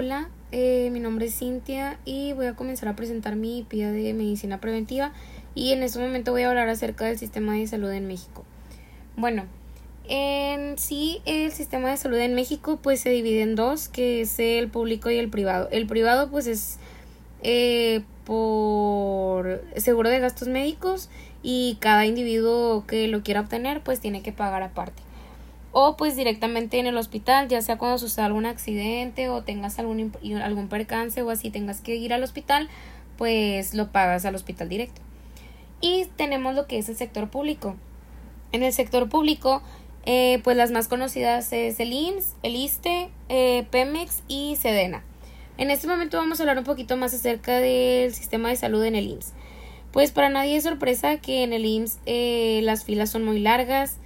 Hola, eh, mi nombre es Cintia y voy a comenzar a presentar mi PIA de medicina preventiva y en este momento voy a hablar acerca del sistema de salud en México. Bueno, en sí el sistema de salud en México pues se divide en dos, que es el público y el privado. El privado pues es eh, por seguro de gastos médicos y cada individuo que lo quiera obtener pues tiene que pagar aparte o pues directamente en el hospital, ya sea cuando suceda algún accidente o tengas algún, algún percance o así tengas que ir al hospital, pues lo pagas al hospital directo. Y tenemos lo que es el sector público. En el sector público, eh, pues las más conocidas es el IMSS, el ISTE, eh, Pemex y Sedena. En este momento vamos a hablar un poquito más acerca del sistema de salud en el IMSS. Pues para nadie es sorpresa que en el IMSS eh, las filas son muy largas,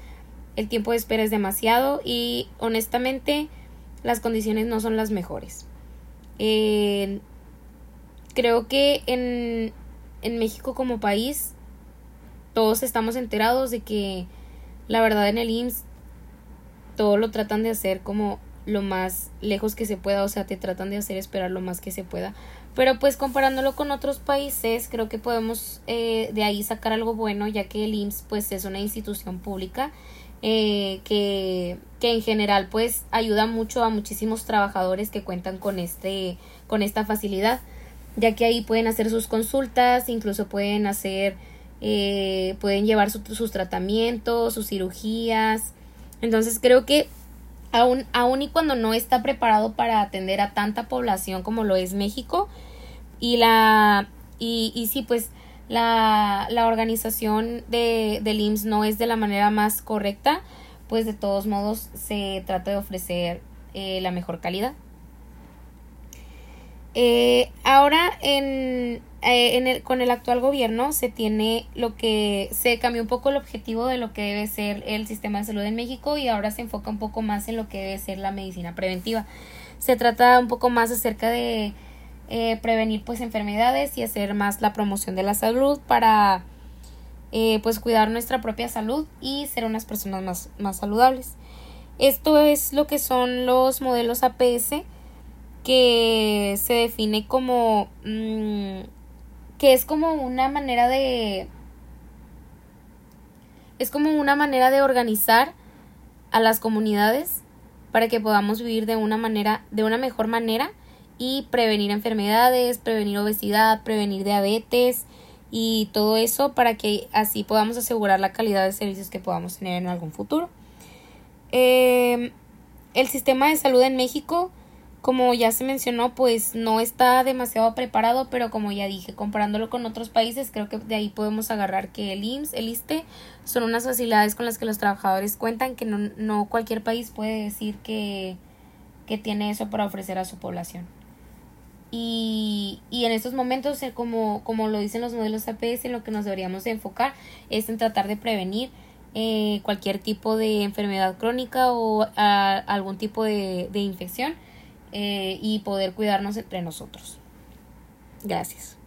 el tiempo de espera es demasiado y honestamente las condiciones no son las mejores. Eh, creo que en, en México como país todos estamos enterados de que la verdad en el IMSS todo lo tratan de hacer como lo más lejos que se pueda, o sea, te tratan de hacer esperar lo más que se pueda. Pero pues comparándolo con otros países, creo que podemos eh, de ahí sacar algo bueno, ya que el IMSS pues es una institución pública eh, que, que, en general pues ayuda mucho a muchísimos trabajadores que cuentan con este con esta facilidad ya que ahí pueden hacer sus consultas incluso pueden hacer eh, pueden llevar sus tratamientos sus cirugías. Entonces creo que aún, aún y cuando no está preparado para atender a tanta población como lo es México y la y, y sí pues la, la organización de, del IMSS no es de la manera más correcta, pues de todos modos se trata de ofrecer eh, la mejor calidad. Eh, ahora en, eh, en el, con el actual gobierno se tiene lo que se cambió un poco el objetivo de lo que debe ser el sistema de salud en México y ahora se enfoca un poco más en lo que debe ser la medicina preventiva. Se trata un poco más acerca de eh, prevenir pues enfermedades y hacer más la promoción de la salud para eh, pues cuidar nuestra propia salud y ser unas personas más, más saludables. Esto es lo que son los modelos APS que se define como mm, que es como una manera de es como una manera de organizar a las comunidades para que podamos vivir de una manera de una mejor manera y prevenir enfermedades, prevenir obesidad, prevenir diabetes y todo eso para que así podamos asegurar la calidad de servicios que podamos tener en algún futuro. Em, el sistema de salud en México, como ya se mencionó, pues no está demasiado preparado, pero como ya dije, comparándolo con otros países, creo que de ahí podemos agarrar que el IMSS, el ISTE, son unas facilidades con las que los trabajadores cuentan, que no, no cualquier país puede decir que, que tiene eso para ofrecer a su población. Y, y en estos momentos, eh, como, como lo dicen los modelos APS, lo que nos deberíamos de enfocar es en tratar de prevenir eh, cualquier tipo de enfermedad crónica o algún tipo de, de infección eh, y poder cuidarnos entre nosotros. Gracias.